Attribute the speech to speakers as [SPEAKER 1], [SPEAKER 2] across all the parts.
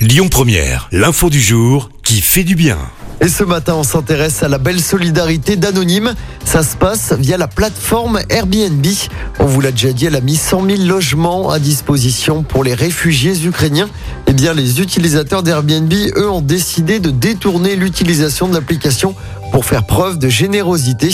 [SPEAKER 1] Lyon Première, l'info du jour qui fait du bien.
[SPEAKER 2] Et ce matin, on s'intéresse à la belle solidarité d'Anonyme. Ça se passe via la plateforme Airbnb. On vous l'a déjà dit, elle a mis 100 000 logements à disposition pour les réfugiés ukrainiens. Eh bien, les utilisateurs d'Airbnb, eux, ont décidé de détourner l'utilisation de l'application pour faire preuve de générosité.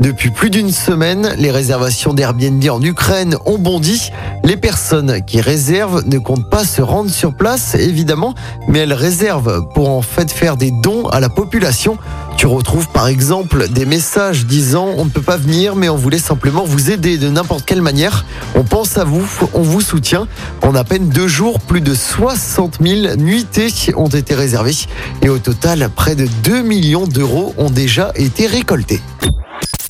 [SPEAKER 2] Depuis plus d'une semaine, les réservations d'Airbnb en Ukraine ont bondi. Les personnes qui réservent ne comptent pas se rendre sur place, évidemment, mais elles réservent pour en fait faire des dons à la population. Tu retrouves par exemple des messages disant on ne peut pas venir mais on voulait simplement vous aider de n'importe quelle manière. On pense à vous, on vous soutient. En à peine deux jours, plus de 60 000 nuitées ont été réservées et au total, près de 2 millions d'euros ont déjà été récoltés.